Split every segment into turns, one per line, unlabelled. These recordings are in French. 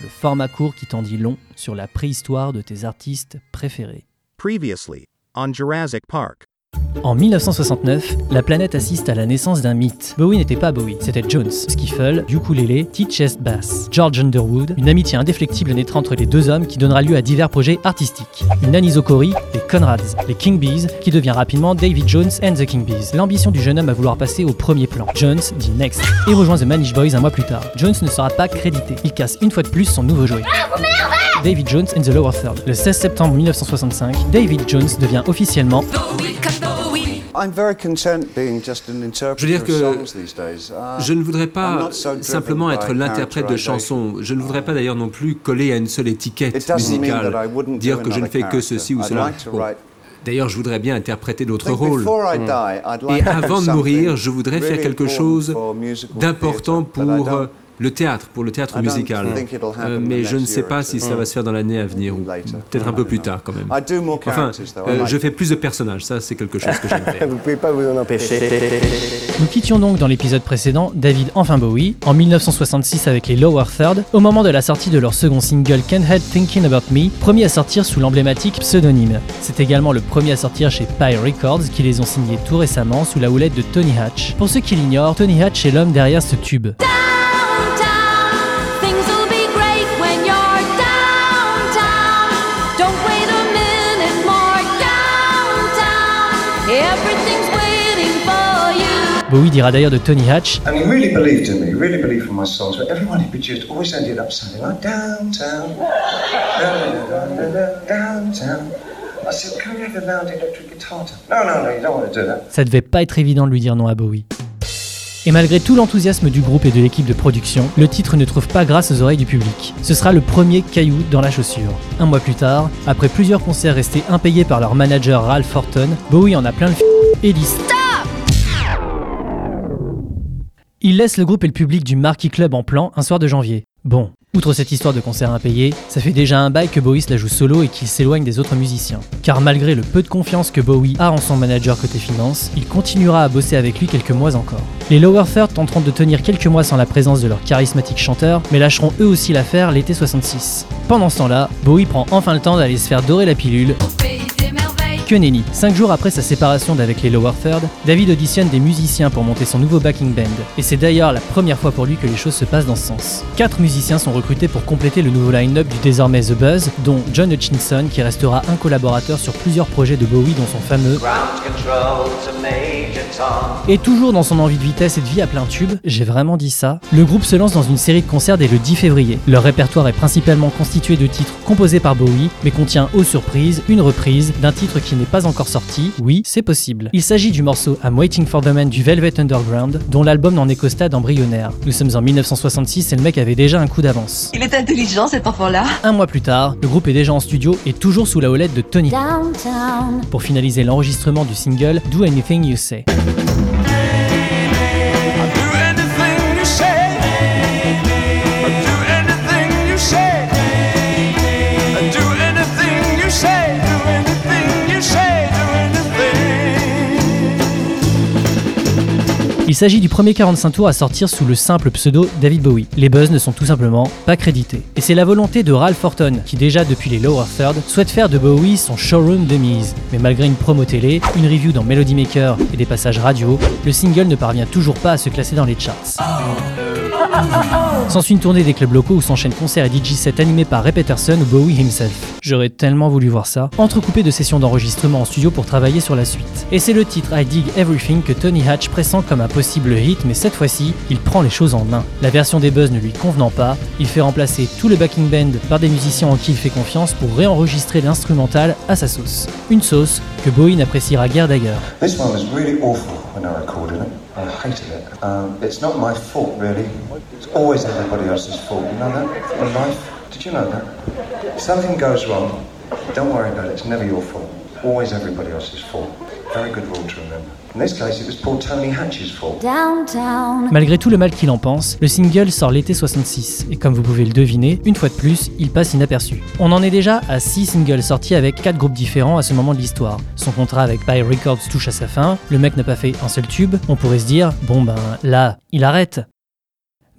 le format court qui t'en dit long sur la préhistoire de tes artistes préférés.
Previously on Jurassic Park.
En 1969, la planète assiste à la naissance d'un mythe. Bowie n'était pas Bowie, c'était Jones, skiffle, ukulélé, tea-chest bass. George Underwood, une amitié indéflectible naîtra entre les deux hommes qui donnera lieu à divers projets artistiques. Une anisokori, les Conrads, les King Bees, qui devient rapidement David Jones and the King Bees. L'ambition du jeune homme à vouloir passer au premier plan. Jones dit next et rejoint The Manish Boys un mois plus tard. Jones ne sera pas crédité. Il casse une fois de plus son nouveau jouet. David Jones and the Lower Third. Le 16 septembre 1965, David Jones devient officiellement
Je veux dire que je ne voudrais pas simplement être l'interprète de chansons. Je ne voudrais pas d'ailleurs non plus coller à une seule étiquette musicale, dire que je ne fais que ceci ou cela. Bon. D'ailleurs, je voudrais bien interpréter d'autres rôles. Et avant de mourir, je voudrais faire quelque chose d'important pour le théâtre, pour le théâtre musical. Euh, mais je ne sais pas si ça va se faire dans l'année à venir ou peut-être un peu plus tard quand même. Enfin, euh, je fais plus de personnages, ça c'est quelque chose que j'aime faire.
Vous pouvez pas vous en empêcher.
Nous quittions donc dans l'épisode précédent David enfin Bowie en 1966 avec les Lower Third au moment de la sortie de leur second single Can't Help Thinking About Me, premier à sortir sous l'emblématique pseudonyme. C'est également le premier à sortir chez Pie Records qui les ont signés tout récemment sous la houlette de Tony Hatch. Pour ceux qui l'ignorent, Tony Hatch est l'homme derrière ce tube. Bowie dira d'ailleurs de Tony Hatch
And he really believed in me, really believed in my songs, but everyone he produced always ended up sounding like downtown. Downtown. I said, can we have a loud electric guitar? tone?" No, no, no, you don't want to do that.
Ça devait pas être évident de lui dire non à Bowie. Et malgré tout l'enthousiasme du groupe et de l'équipe de production, le titre ne trouve pas grâce aux oreilles du public. Ce sera le premier caillou dans la chaussure. Un mois plus tard, après plusieurs concerts restés impayés par leur manager Ralph Horton, Bowie en a plein le f et dit Il laisse le groupe et le public du Marquis Club en plan un soir de janvier. Bon, outre cette histoire de concert impayé, ça fait déjà un bail que Bowie la joue solo et qu'il s'éloigne des autres musiciens. Car malgré le peu de confiance que Bowie a en son manager côté finance, il continuera à bosser avec lui quelques mois encore. Les Lower Third tenteront de tenir quelques mois sans la présence de leur charismatique chanteur, mais lâcheront eux aussi l'affaire l'été 66. Pendant ce temps-là, Bowie prend enfin le temps d'aller se faire dorer la pilule. Que nenni. Cinq jours après sa séparation d'avec les Lower Third, David auditionne des musiciens pour monter son nouveau backing band. Et c'est d'ailleurs la première fois pour lui que les choses se passent dans ce sens. Quatre musiciens sont recrutés pour compléter le nouveau line-up du désormais The Buzz, dont John Hutchinson qui restera un collaborateur sur plusieurs projets de Bowie dont son fameux et toujours dans son envie de vitesse et de vie à plein tube, j'ai vraiment dit ça, le groupe se lance dans une série de concerts dès le 10 février. Leur répertoire est principalement constitué de titres composés par Bowie, mais contient aux surprises une reprise d'un titre qui n'est pas encore sorti. Oui, c'est possible. Il s'agit du morceau I'm Waiting for the Man du Velvet Underground, dont l'album n'en est qu'au stade embryonnaire. Nous sommes en 1966 et le mec avait déjà un coup d'avance.
Il est intelligent cet enfant-là.
Un mois plus tard, le groupe est déjà en studio et toujours sous la houlette de Tony
Downtown.
pour finaliser l'enregistrement du single Do Anything You Say. S'agit du premier 45 tours à sortir sous le simple pseudo David Bowie. Les buzz ne sont tout simplement pas crédités. Et c'est la volonté de Ralph Horton, qui déjà depuis les Lower Third souhaite faire de Bowie son showroom de mise. Mais malgré une promo télé, une review dans Melody Maker et des passages radio, le single ne parvient toujours pas à se classer dans les charts. S'ensuit une tournée des clubs locaux où s'enchaînent concerts et DJ sets animés par Ray Peterson ou Bowie himself. J'aurais tellement voulu voir ça, entrecoupé de sessions d'enregistrement en studio pour travailler sur la suite. Et c'est le titre I Dig Everything que Tony Hatch pressent comme un possible hit, mais cette fois-ci, il prend les choses en main. La version des Buzz ne lui convenant pas, il fait remplacer tout le backing band par des musiciens en qui il fait confiance pour réenregistrer l'instrumental à sa sauce. Une sauce que Bowie n'appréciera guère d'ailleurs.
I hated it. Um, it's not my fault, really. It's always everybody else's fault. You know that? In life? Did you know that? If something goes wrong, Don't worry about it, it's never your fault. Always everybody else's fault. Very good rule to remember. In this case, it was poor Tony Hatch's fault.
Downtown.
Malgré tout le mal qu'il en pense, le single sort l'été 66, et comme vous pouvez le deviner, une fois de plus, il passe inaperçu. On en est déjà à 6 singles sortis avec 4 groupes différents à ce moment de l'histoire. Son contrat avec By Records touche à sa fin, le mec n'a pas fait un seul tube, on pourrait se dire, bon ben là, il arrête.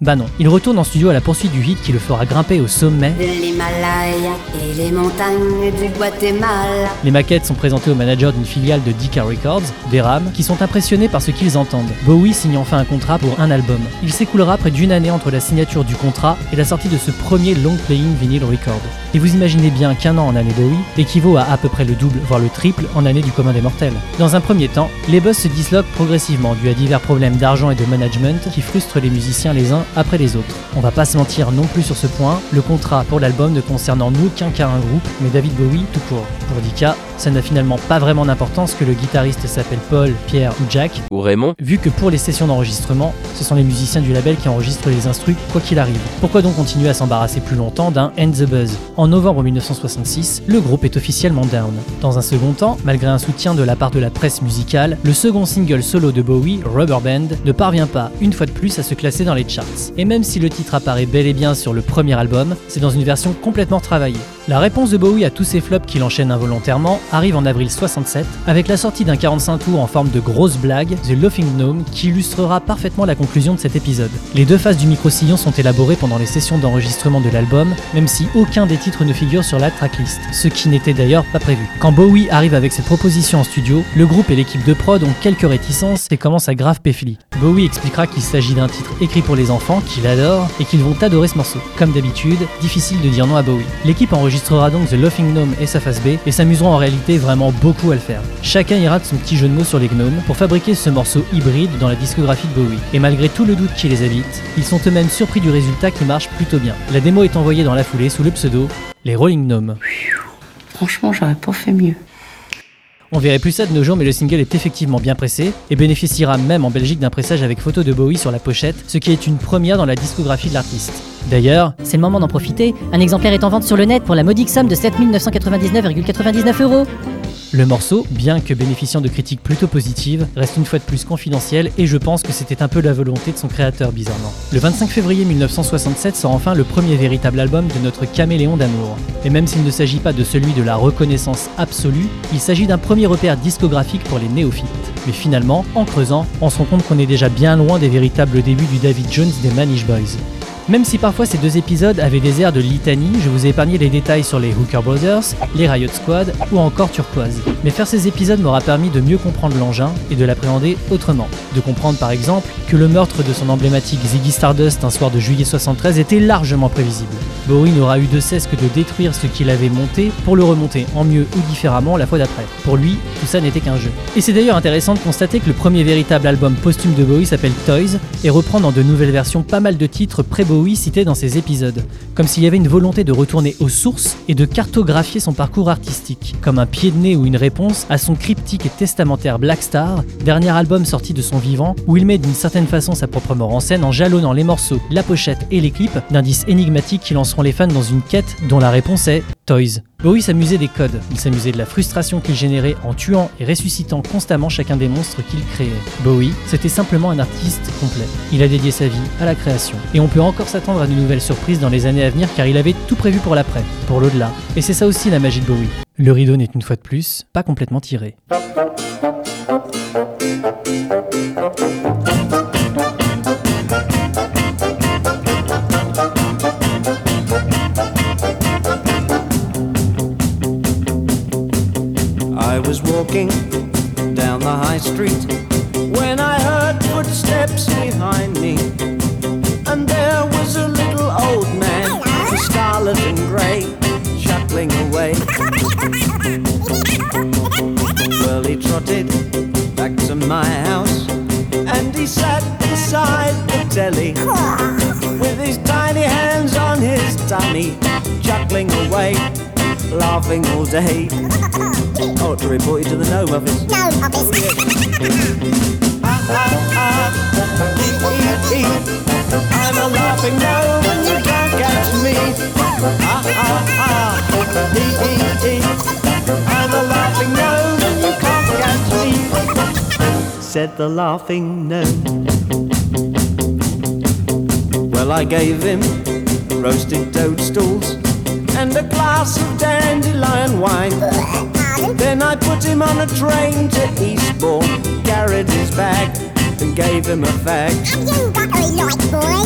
Bah non, il retourne en studio à la poursuite du hit qui le fera grimper au sommet.
L'Himalaya et les montagnes du Guatemala.
Les maquettes sont présentées au manager d'une filiale de Decca Records, Deram, qui sont impressionnés par ce qu'ils entendent. Bowie signe enfin un contrat pour un album. Il s'écoulera près d'une année entre la signature du contrat et la sortie de ce premier long playing vinyl record. Et vous imaginez bien qu'un an en année Bowie équivaut à à peu près le double, voire le triple en année du commun des mortels. Dans un premier temps, les boss se disloquent progressivement dû à divers problèmes d'argent et de management qui frustrent les musiciens les uns après les autres. On va pas se mentir non plus sur ce point, le contrat pour l'album ne concerne en aucun cas un groupe, mais David Bowie tout court. Pour Dika, ça n'a finalement pas vraiment d'importance que le guitariste s'appelle Paul, Pierre ou Jack,
Ou Raymond
vu que pour les sessions d'enregistrement, ce sont les musiciens du label qui enregistrent les instrus quoi qu'il arrive. Pourquoi donc continuer à s'embarrasser plus longtemps d'un End the Buzz? En novembre 1966, le groupe est officiellement down. Dans un second temps, malgré un soutien de la part de la presse musicale, le second single solo de Bowie, Rubber Band, ne parvient pas, une fois de plus, à se classer dans les charts. Et même si le titre apparaît bel et bien sur le premier album, c'est dans une version complètement travaillée. La réponse de Bowie à tous ces flops qu'il enchaîne involontairement arrive en avril 67 avec la sortie d'un 45 tours en forme de grosse blague, The Laughing Gnome, qui illustrera parfaitement la conclusion de cet épisode. Les deux faces du micro-sillon sont élaborées pendant les sessions d'enregistrement de l'album, même si aucun des titres ne figure sur la tracklist, ce qui n'était d'ailleurs pas prévu. Quand Bowie arrive avec cette proposition en studio, le groupe et l'équipe de prod ont quelques réticences et commencent à grave péfli. Bowie expliquera qu'il s'agit d'un titre écrit pour les enfants, qu'il adore, et qu'ils vont adorer ce morceau. Comme d'habitude, difficile de dire non à Bowie. L'équipe enregistrera donc The Laughing Gnome et sa face B, et s'amuseront en réalité vraiment beaucoup à le faire. Chacun ira de son petit jeu de mots sur les gnomes pour fabriquer ce morceau hybride dans la discographie de Bowie. Et malgré tout le doute qui les habite, ils sont eux-mêmes surpris du résultat qui marche plutôt bien. La démo est envoyée dans la foulée sous le pseudo Les Rolling Gnomes.
Franchement, j'aurais pas fait mieux.
On verrait plus ça de nos jours, mais le single est effectivement bien pressé et bénéficiera même en Belgique d'un pressage avec photo de Bowie sur la pochette, ce qui est une première dans la discographie de l'artiste. D'ailleurs,
C'est le moment d'en profiter. Un exemplaire est en vente sur le net pour la modique somme de 7999,99 euros.
Le morceau, bien que bénéficiant de critiques plutôt positives, reste une fois de plus confidentiel et je pense que c'était un peu la volonté de son créateur bizarrement. Le 25 février 1967 sort enfin le premier véritable album de notre caméléon d'amour. Et même s'il ne s'agit pas de celui de la reconnaissance absolue, il s'agit d'un premier repère discographique pour les néophytes. Mais finalement, en creusant, on se rend compte qu'on est déjà bien loin des véritables débuts du David Jones des Manish Boys. Même si parfois ces deux épisodes avaient des airs de litanie, je vous ai épargné les détails sur les Hooker Brothers, les Riot Squad ou encore Turquoise. Mais faire ces épisodes m'aura permis de mieux comprendre l'engin et de l'appréhender autrement. De comprendre par exemple que le meurtre de son emblématique Ziggy Stardust un soir de juillet 73 était largement prévisible. Bowie n'aura eu de cesse que de détruire ce qu'il avait monté pour le remonter en mieux ou différemment la fois d'après. Pour lui, tout ça n'était qu'un jeu. Et c'est d'ailleurs intéressant de constater que le premier véritable album posthume de Bowie s'appelle Toys et reprend dans de nouvelles versions pas mal de titres pré-Bowie cités dans ses épisodes, comme s'il y avait une volonté de retourner aux sources et de cartographier son parcours artistique, comme un pied de nez ou une réponse à son cryptique et testamentaire Black Star, dernier album sorti de son vivant, où il met d'une certaine façon sa propre mort en scène en jalonnant les morceaux, la pochette et les clips d'indices énigmatiques qui lanceront les fans dans une quête dont la réponse est Toys. Bowie s'amusait des codes, il s'amusait de la frustration qu'il générait en tuant et ressuscitant constamment chacun des monstres qu'il créait. Bowie, c'était simplement un artiste complet. Il a dédié sa vie à la création. Et on peut encore s'attendre à de nouvelles surprises dans les années à venir car il avait tout prévu pour l'après, pour l'au-delà. Et c'est ça aussi la magie de Bowie. Le rideau n'est une fois de plus pas complètement tiré.
Street when I heard footsteps behind me. And there was a little old man, scarlet and grey, chuckling away. Well, he trotted back to my house and he sat beside the telly with his tiny hands on his tummy, chuckling away, laughing all day. Oh, to report you to the Gnome Office. Gnome Office. I'm a laughing gnome and you can't catch me. Ah, ah, ah, e, e, e. I'm a laughing gnome and you can't catch me. Said the laughing gnome. Well, I gave him roasted toadstools and a glass of dandelion wine. Then I put him on a train to Eastbourne, carried his bag, and gave him a fag.
Have you got a light, boy?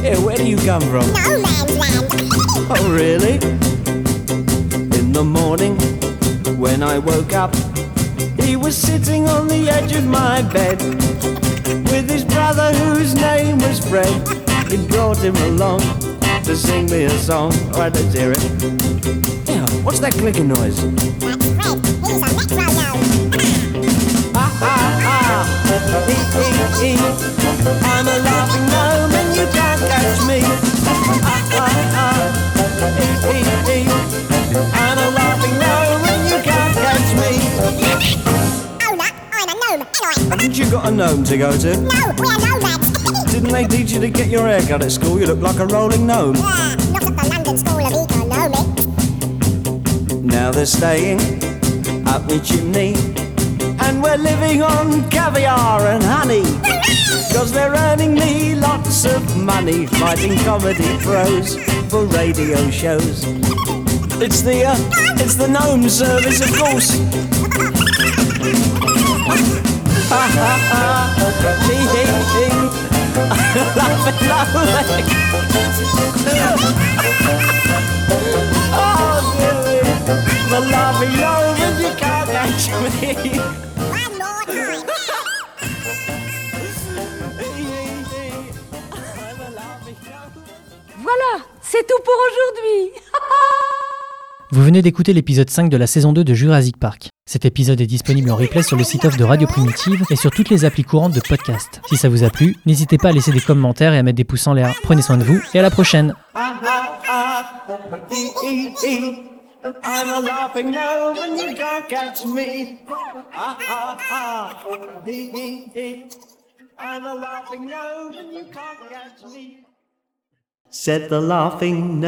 Here, where do you come from?
No man's land.
Oh, really? In the morning, when I woke up, he was sitting on the edge of my bed with his brother, whose name was Fred. He brought him along to sing me a song. All right, let's hear it. Yeah, what's that clicking noise?
That's Fred. He's a metro gnome.
Ah, ah, ah, e, e, e. I'm a laughing gnome and you can't catch me. Ah, ah, ah, e, e, e. I'm a laughing gnome and you can't catch me.
Oh, no, I'm a gnome. Anyway.
Haven't you got a gnome to go to?
No, we're nomads.
Didn't they teach you to get your hair cut at school? You look like a rolling gnome.
yeah, not at the London School of Economics.
Now they're staying up my chimney. And we're living on caviar and honey. Cause they're earning me lots of money fighting comedy pros for radio shows. It's the, uh, it's the gnome service, of course.
Voilà, c'est tout pour aujourd'hui.
Vous venez d'écouter l'épisode 5 de la saison 2 de Jurassic Park. Cet épisode est disponible en replay sur le site off de Radio Primitive et sur toutes les applis courantes de podcast. Si ça vous a plu, n'hésitez pas à laisser des commentaires et à mettre des pouces en l'air. Prenez soin de vous et à la prochaine.
Said the laughing.